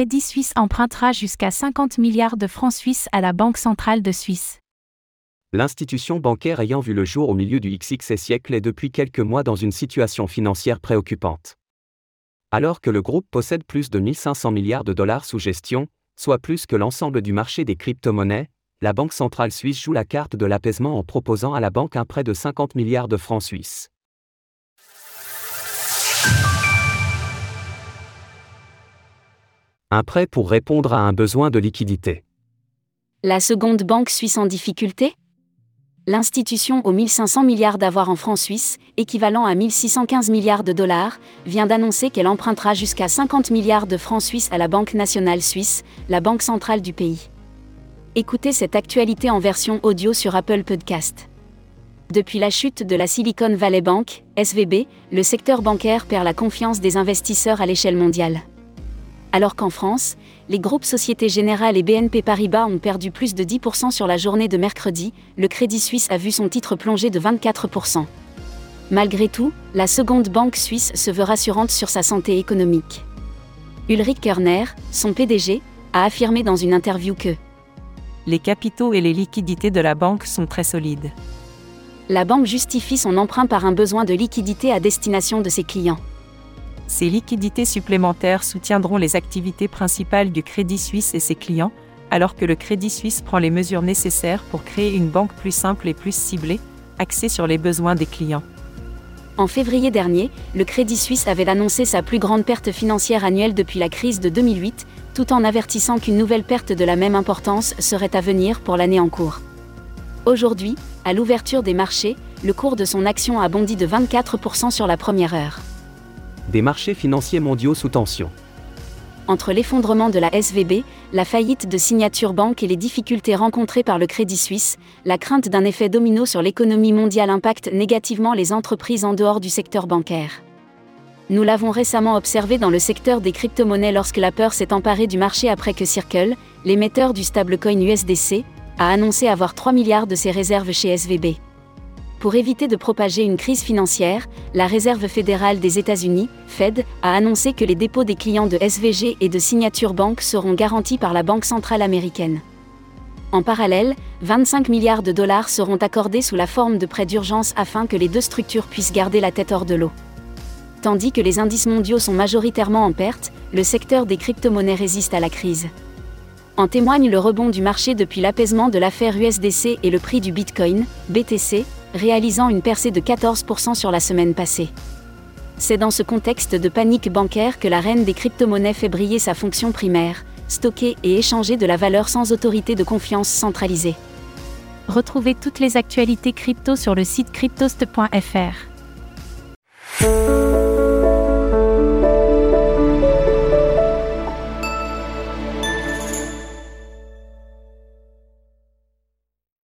Crédit Suisse empruntera jusqu'à 50 milliards de francs suisses à la Banque centrale de Suisse. L'institution bancaire ayant vu le jour au milieu du XX siècle est depuis quelques mois dans une situation financière préoccupante. Alors que le groupe possède plus de 1500 milliards de dollars sous gestion, soit plus que l'ensemble du marché des crypto-monnaies, la Banque centrale suisse joue la carte de l'apaisement en proposant à la banque un prêt de 50 milliards de francs suisses. Un prêt pour répondre à un besoin de liquidité. La seconde banque suisse en difficulté? L'institution aux 1500 milliards d'avoirs en francs suisses, équivalent à 1615 milliards de dollars, vient d'annoncer qu'elle empruntera jusqu'à 50 milliards de francs suisses à la Banque nationale suisse, la banque centrale du pays. Écoutez cette actualité en version audio sur Apple Podcast. Depuis la chute de la Silicon Valley Bank, SVB, le secteur bancaire perd la confiance des investisseurs à l'échelle mondiale alors qu'en France, les groupes Société Générale et BNP Paribas ont perdu plus de 10% sur la journée de mercredi, le Crédit Suisse a vu son titre plonger de 24%. Malgré tout, la seconde banque suisse se veut rassurante sur sa santé économique. Ulrich Körner, son PDG, a affirmé dans une interview que Les capitaux et les liquidités de la banque sont très solides. La banque justifie son emprunt par un besoin de liquidité à destination de ses clients. Ces liquidités supplémentaires soutiendront les activités principales du Crédit Suisse et ses clients, alors que le Crédit Suisse prend les mesures nécessaires pour créer une banque plus simple et plus ciblée, axée sur les besoins des clients. En février dernier, le Crédit Suisse avait annoncé sa plus grande perte financière annuelle depuis la crise de 2008, tout en avertissant qu'une nouvelle perte de la même importance serait à venir pour l'année en cours. Aujourd'hui, à l'ouverture des marchés, le cours de son action a bondi de 24% sur la première heure des marchés financiers mondiaux sous tension. Entre l'effondrement de la SVB, la faillite de Signature Bank et les difficultés rencontrées par le Crédit Suisse, la crainte d'un effet domino sur l'économie mondiale impacte négativement les entreprises en dehors du secteur bancaire. Nous l'avons récemment observé dans le secteur des crypto-monnaies lorsque la peur s'est emparée du marché après que Circle, l'émetteur du stablecoin USDC, a annoncé avoir 3 milliards de ses réserves chez SVB. Pour éviter de propager une crise financière, la Réserve fédérale des États-Unis, Fed, a annoncé que les dépôts des clients de SVG et de Signature Bank seront garantis par la Banque centrale américaine. En parallèle, 25 milliards de dollars seront accordés sous la forme de prêts d'urgence afin que les deux structures puissent garder la tête hors de l'eau. Tandis que les indices mondiaux sont majoritairement en perte, le secteur des crypto-monnaies résiste à la crise. En témoigne le rebond du marché depuis l'apaisement de l'affaire USDC et le prix du Bitcoin, BTC, réalisant une percée de 14% sur la semaine passée. C'est dans ce contexte de panique bancaire que la reine des crypto-monnaies fait briller sa fonction primaire, stocker et échanger de la valeur sans autorité de confiance centralisée. Retrouvez toutes les actualités crypto sur le site cryptost.fr.